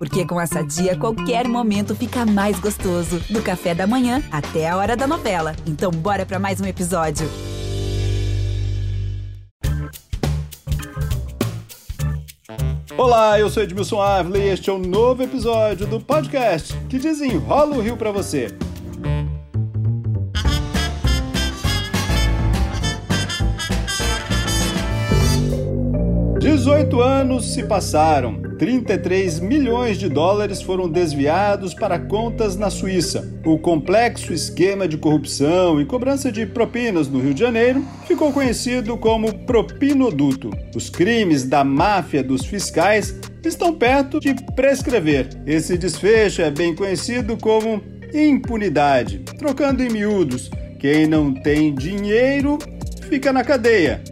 Porque com essa dia, qualquer momento fica mais gostoso. Do café da manhã até a hora da novela. Então, bora para mais um episódio. Olá, eu sou Edmilson Ávila e este é um novo episódio do podcast que desenrola o Rio para você. 18 anos se passaram. 33 milhões de dólares foram desviados para contas na Suíça. O complexo esquema de corrupção e cobrança de propinas no Rio de Janeiro ficou conhecido como propinoduto. Os crimes da máfia dos fiscais estão perto de prescrever. Esse desfecho é bem conhecido como impunidade. Trocando em miúdos, quem não tem dinheiro fica na cadeia.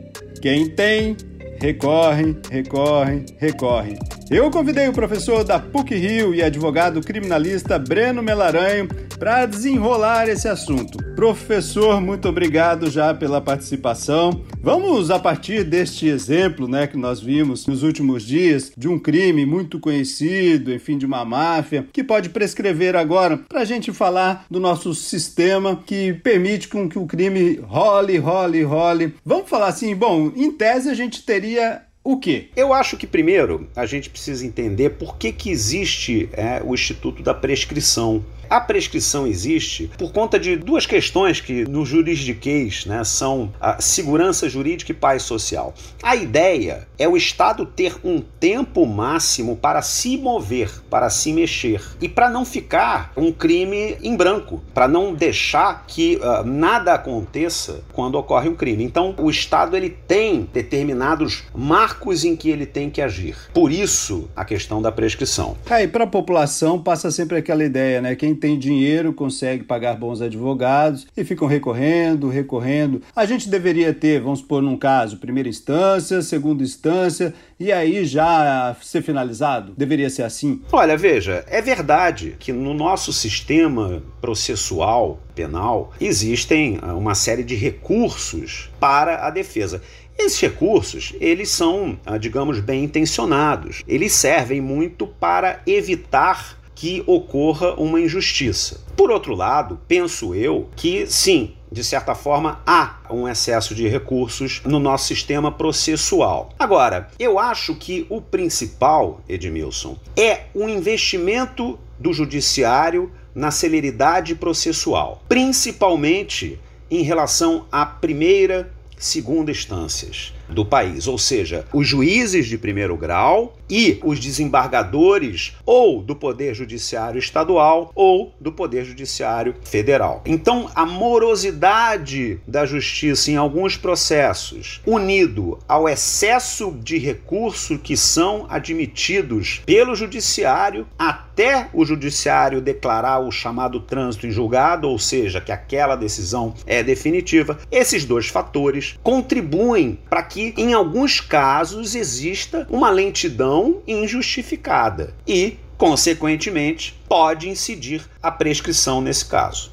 Quem tem recorrem, recorrem, recorrem. Eu convidei o professor da PUC Rio e advogado criminalista Breno Melaranho para desenrolar esse assunto. Professor, muito obrigado já pela participação. Vamos, a partir deste exemplo né, que nós vimos nos últimos dias, de um crime muito conhecido, enfim, de uma máfia, que pode prescrever agora, para a gente falar do nosso sistema que permite com que o crime role, role, role. Vamos falar assim, bom, em tese a gente teria o quê? Eu acho que primeiro a gente precisa entender por que, que existe é, o Instituto da Prescrição. A prescrição existe por conta de duas questões que no juridiquês né, são a segurança jurídica e paz social. A ideia é o Estado ter um tempo máximo para se mover, para se mexer e para não ficar um crime em branco, para não deixar que uh, nada aconteça quando ocorre um crime. Então, o Estado ele tem determinados marcos em que ele tem que agir. Por isso, a questão da prescrição. Aí, para a população passa sempre aquela ideia, né? Quem tem dinheiro consegue pagar bons advogados e ficam recorrendo, recorrendo. A gente deveria ter, vamos supor num caso, primeira instância, segunda instância e aí já ser finalizado? Deveria ser assim? Olha, veja, é verdade que no nosso sistema processual penal existem ah, uma série de recursos para a defesa. Esses recursos, eles são, ah, digamos, bem intencionados. Eles servem muito para evitar que ocorra uma injustiça. Por outro lado, penso eu que sim, de certa forma, há um excesso de recursos no nosso sistema processual. Agora, eu acho que o principal, Edmilson, é o investimento do judiciário na celeridade processual, principalmente em relação à primeira, segunda instâncias do país, ou seja, os juízes de primeiro grau e os desembargadores ou do Poder Judiciário Estadual ou do Poder Judiciário Federal. Então, a morosidade da justiça em alguns processos, unido ao excesso de recursos que são admitidos pelo Judiciário até o Judiciário declarar o chamado trânsito em julgado, ou seja, que aquela decisão é definitiva, esses dois fatores contribuem para que que, em alguns casos, exista uma lentidão injustificada e, consequentemente, pode incidir a prescrição nesse caso.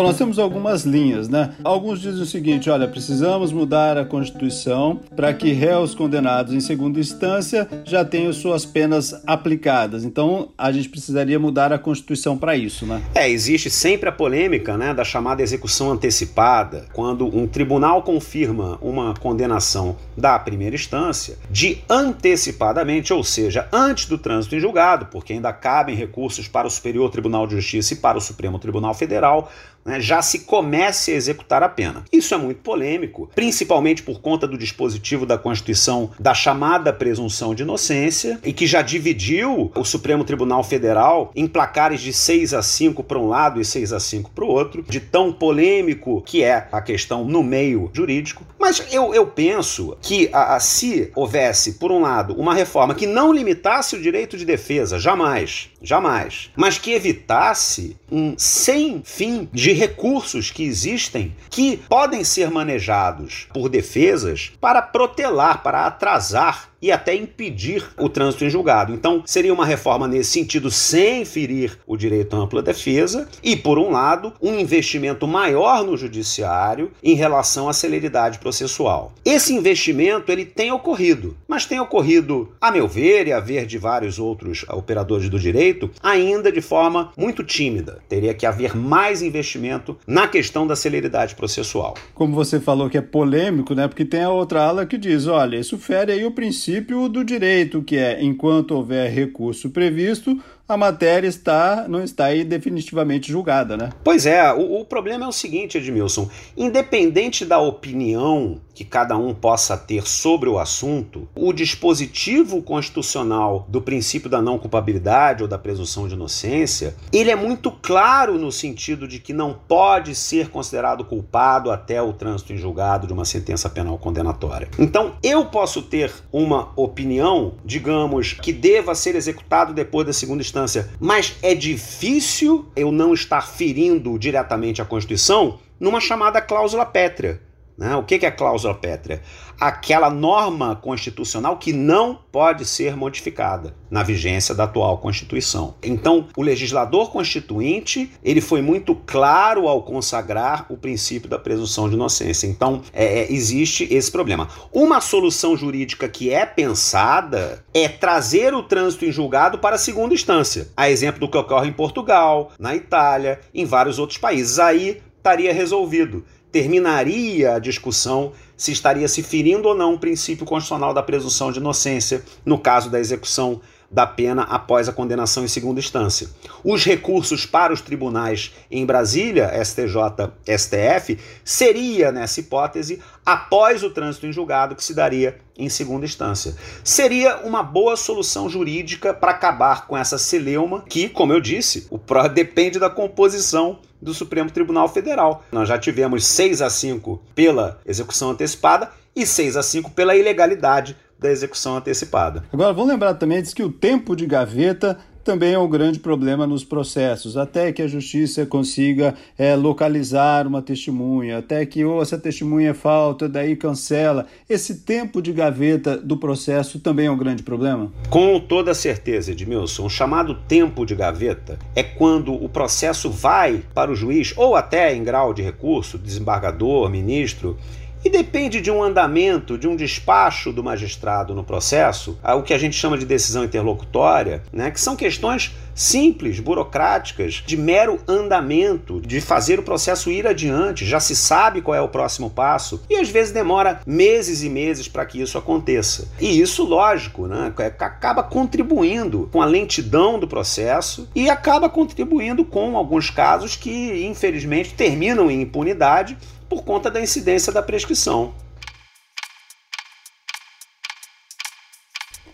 Bom, nós temos algumas linhas, né? Alguns dizem o seguinte: olha, precisamos mudar a Constituição para que réus condenados em segunda instância já tenham suas penas aplicadas. Então, a gente precisaria mudar a Constituição para isso, né? É, existe sempre a polêmica, né, da chamada execução antecipada, quando um tribunal confirma uma condenação da primeira instância de antecipadamente, ou seja, antes do trânsito em julgado, porque ainda cabem recursos para o Superior Tribunal de Justiça e para o Supremo Tribunal Federal né, já se comece a executar a pena. Isso é muito polêmico, principalmente por conta do dispositivo da Constituição da chamada presunção de inocência e que já dividiu o Supremo Tribunal Federal em placares de 6 a 5 para um lado e 6 a 5 para o outro, de tão polêmico que é a questão no meio jurídico. Mas eu, eu penso que a, a, se houvesse, por um lado, uma reforma que não limitasse o direito de defesa, jamais, jamais, mas que evitasse um sem fim de de recursos que existem que podem ser manejados por defesas para protelar, para atrasar e até impedir o trânsito em julgado. Então, seria uma reforma nesse sentido, sem ferir o direito à ampla defesa, e, por um lado, um investimento maior no judiciário em relação à celeridade processual. Esse investimento ele tem ocorrido, mas tem ocorrido, a meu ver e a ver de vários outros operadores do direito, ainda de forma muito tímida. Teria que haver mais investimento na questão da celeridade processual. Como você falou que é polêmico, né? Porque tem a outra ala que diz, olha, isso fere aí o princípio do direito, que é enquanto houver recurso previsto, a matéria está não está aí definitivamente julgada, né? Pois é, o, o, problema é o seguinte, Edmilson: independente da opinião que cada um possa ter sobre o assunto, o dispositivo constitucional do princípio da não culpabilidade ou da presunção de inocência, ele é muito claro no sentido de que não pode ser considerado culpado até o trânsito em julgado de uma sentença penal condenatória. Então, eu posso ter uma opinião, digamos, que deva ser executado depois da segunda instância mas é difícil eu não estar ferindo diretamente a Constituição numa chamada cláusula pétrea. Né? O que é cláusula pétrea? Aquela norma constitucional que não pode ser modificada na vigência da atual Constituição. Então, o legislador constituinte ele foi muito claro ao consagrar o princípio da presunção de inocência. Então, é, é existe esse problema. Uma solução jurídica que é pensada é trazer o trânsito em julgado para a segunda instância. A exemplo do que ocorre em Portugal, na Itália, em vários outros países. Aí estaria resolvido terminaria a discussão se estaria se ferindo ou não o princípio constitucional da presunção de inocência no caso da execução da pena após a condenação em segunda instância. Os recursos para os tribunais em Brasília, STJ, STF, seria nessa hipótese após o trânsito em julgado que se daria em segunda instância. Seria uma boa solução jurídica para acabar com essa celeuma que, como eu disse, o pró depende da composição do Supremo Tribunal Federal. Nós já tivemos 6 a 5 pela execução antecipada e 6 a 5 pela ilegalidade da execução antecipada. Agora, vamos lembrar também diz que o tempo de gaveta também é um grande problema nos processos, até que a justiça consiga é, localizar uma testemunha, até que ou essa testemunha falta, daí cancela. Esse tempo de gaveta do processo também é um grande problema? Com toda certeza, Edmilson. O chamado tempo de gaveta é quando o processo vai para o juiz, ou até em grau de recurso, desembargador, ministro, e depende de um andamento, de um despacho do magistrado no processo, o que a gente chama de decisão interlocutória, né, que são questões simples, burocráticas, de mero andamento, de fazer o processo ir adiante, já se sabe qual é o próximo passo, e às vezes demora meses e meses para que isso aconteça. E isso, lógico, né, é, acaba contribuindo com a lentidão do processo e acaba contribuindo com alguns casos que, infelizmente, terminam em impunidade por conta da incidência da prescrição.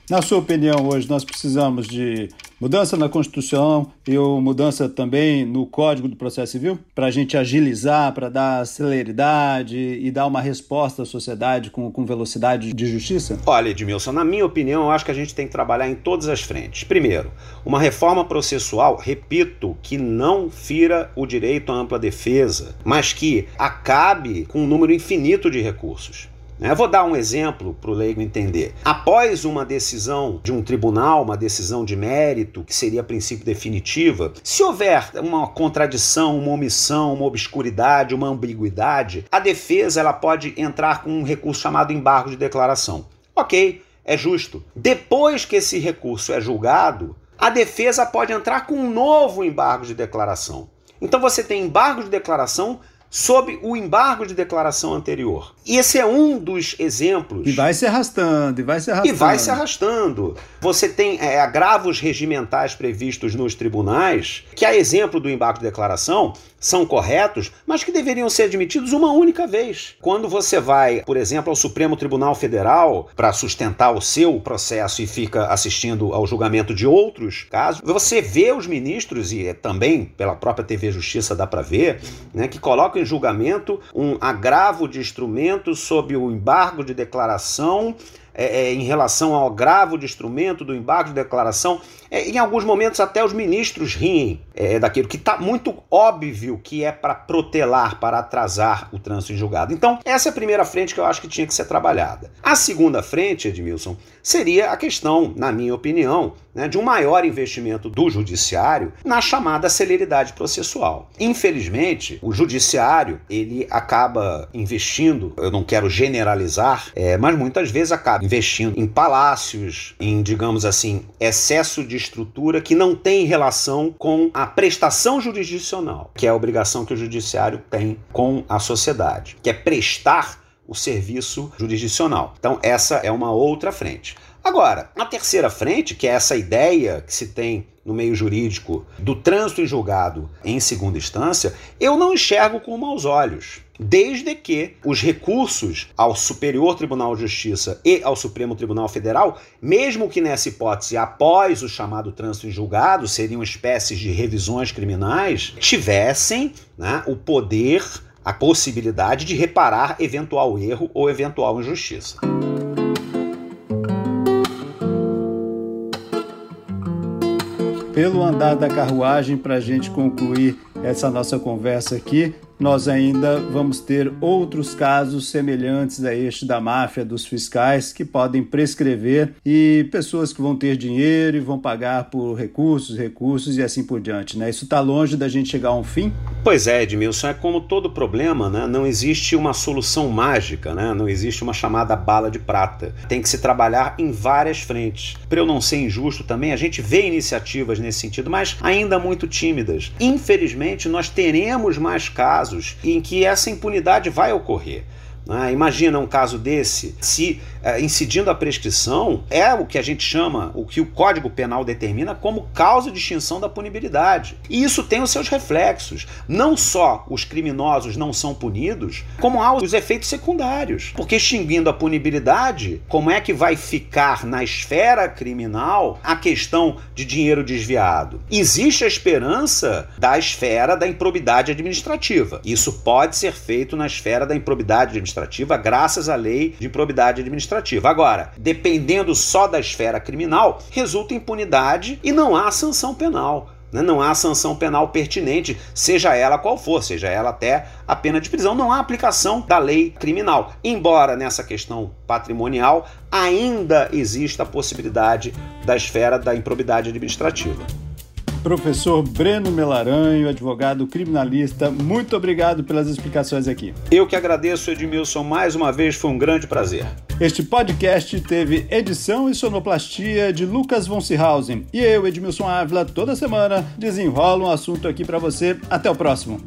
Na sua opinião, hoje nós precisamos de mudança na Constituição e mudança também no Código do Processo Civil para a gente agilizar, para dar celeridade e dar uma resposta à sociedade com, com velocidade de justiça? Olha, Edmilson, na minha opinião, eu acho que a gente tem que trabalhar em todas as frentes. Primeiro, uma reforma processual, repito, que não fira o direito à ampla defesa, mas que acabe com um número infinito de recursos. Eu vou dar um exemplo para o leigo entender. Após uma decisão de um tribunal, uma decisão de mérito, que seria a princípio definitiva, se houver uma contradição, uma omissão, uma obscuridade, uma ambiguidade, a defesa ela pode entrar com um recurso chamado embargo de declaração. Ok, é justo. Depois que esse recurso é julgado, a defesa pode entrar com um novo embargo de declaração. Então você tem embargo de declaração sob o embargo de declaração anterior. E esse é um dos exemplos. E vai se arrastando, e vai se arrastando. E vai se arrastando. Você tem é, agravos regimentais previstos nos tribunais, que, a exemplo do embargo de declaração, são corretos, mas que deveriam ser admitidos uma única vez. Quando você vai, por exemplo, ao Supremo Tribunal Federal para sustentar o seu processo e fica assistindo ao julgamento de outros casos, você vê os ministros, e também pela própria TV Justiça dá para ver, né, que colocam em julgamento um agravo de instrumento sob o embargo de declaração é, é, em relação ao agravo de instrumento, do embargo de declaração. É, em alguns momentos, até os ministros riem é, daquilo que está muito óbvio que é para protelar, para atrasar o trânsito em julgado. Então, essa é a primeira frente que eu acho que tinha que ser trabalhada. A segunda frente, Edmilson, seria a questão, na minha opinião, né, de um maior investimento do judiciário na chamada celeridade processual. Infelizmente, o judiciário ele acaba investindo, eu não quero generalizar, é, mas muitas vezes acaba investindo em palácios, em digamos assim excesso de estrutura que não tem relação com a prestação jurisdicional, que é a obrigação que o judiciário tem com a sociedade, que é prestar o serviço jurisdicional. Então, essa é uma outra frente. Agora, a terceira frente, que é essa ideia que se tem no meio jurídico do trânsito em julgado em segunda instância, eu não enxergo com maus olhos. Desde que os recursos ao Superior Tribunal de Justiça e ao Supremo Tribunal Federal, mesmo que nessa hipótese após o chamado trânsito em julgado, seriam espécies de revisões criminais, tivessem né, o poder, a possibilidade de reparar eventual erro ou eventual injustiça. pelo andar da carruagem para a gente concluir essa nossa conversa aqui nós ainda vamos ter outros casos semelhantes a este da máfia dos fiscais que podem prescrever e pessoas que vão ter dinheiro e vão pagar por recursos, recursos e assim por diante. Né? Isso está longe da gente chegar a um fim? Pois é, Edmilson, é como todo problema, né? não existe uma solução mágica, né? não existe uma chamada bala de prata. Tem que se trabalhar em várias frentes. Para eu não ser injusto também, a gente vê iniciativas nesse sentido, mas ainda muito tímidas. Infelizmente, nós teremos mais casos casos em que essa impunidade vai ocorrer. Né? Imagina um caso desse, se é, incidindo a prescrição, é o que a gente chama, o que o Código Penal determina como causa de extinção da punibilidade. E isso tem os seus reflexos. Não só os criminosos não são punidos, como há os efeitos secundários. Porque extinguindo a punibilidade, como é que vai ficar na esfera criminal a questão de dinheiro desviado? Existe a esperança da esfera da improbidade administrativa. Isso pode ser feito na esfera da improbidade administrativa graças à lei de improbidade administrativa administrativa. Agora, dependendo só da esfera criminal, resulta impunidade e não há sanção penal. Né? Não há sanção penal pertinente, seja ela qual for, seja ela até a pena de prisão. Não há aplicação da lei criminal. Embora nessa questão patrimonial ainda exista a possibilidade da esfera da improbidade administrativa. Professor Breno Melaranho, advogado criminalista, muito obrigado pelas explicações aqui. Eu que agradeço, Edmilson, mais uma vez, foi um grande prazer. Este podcast teve edição e sonoplastia de Lucas von Seehausen. E eu, Edmilson Ávila, toda semana desenrolo um assunto aqui para você. Até o próximo.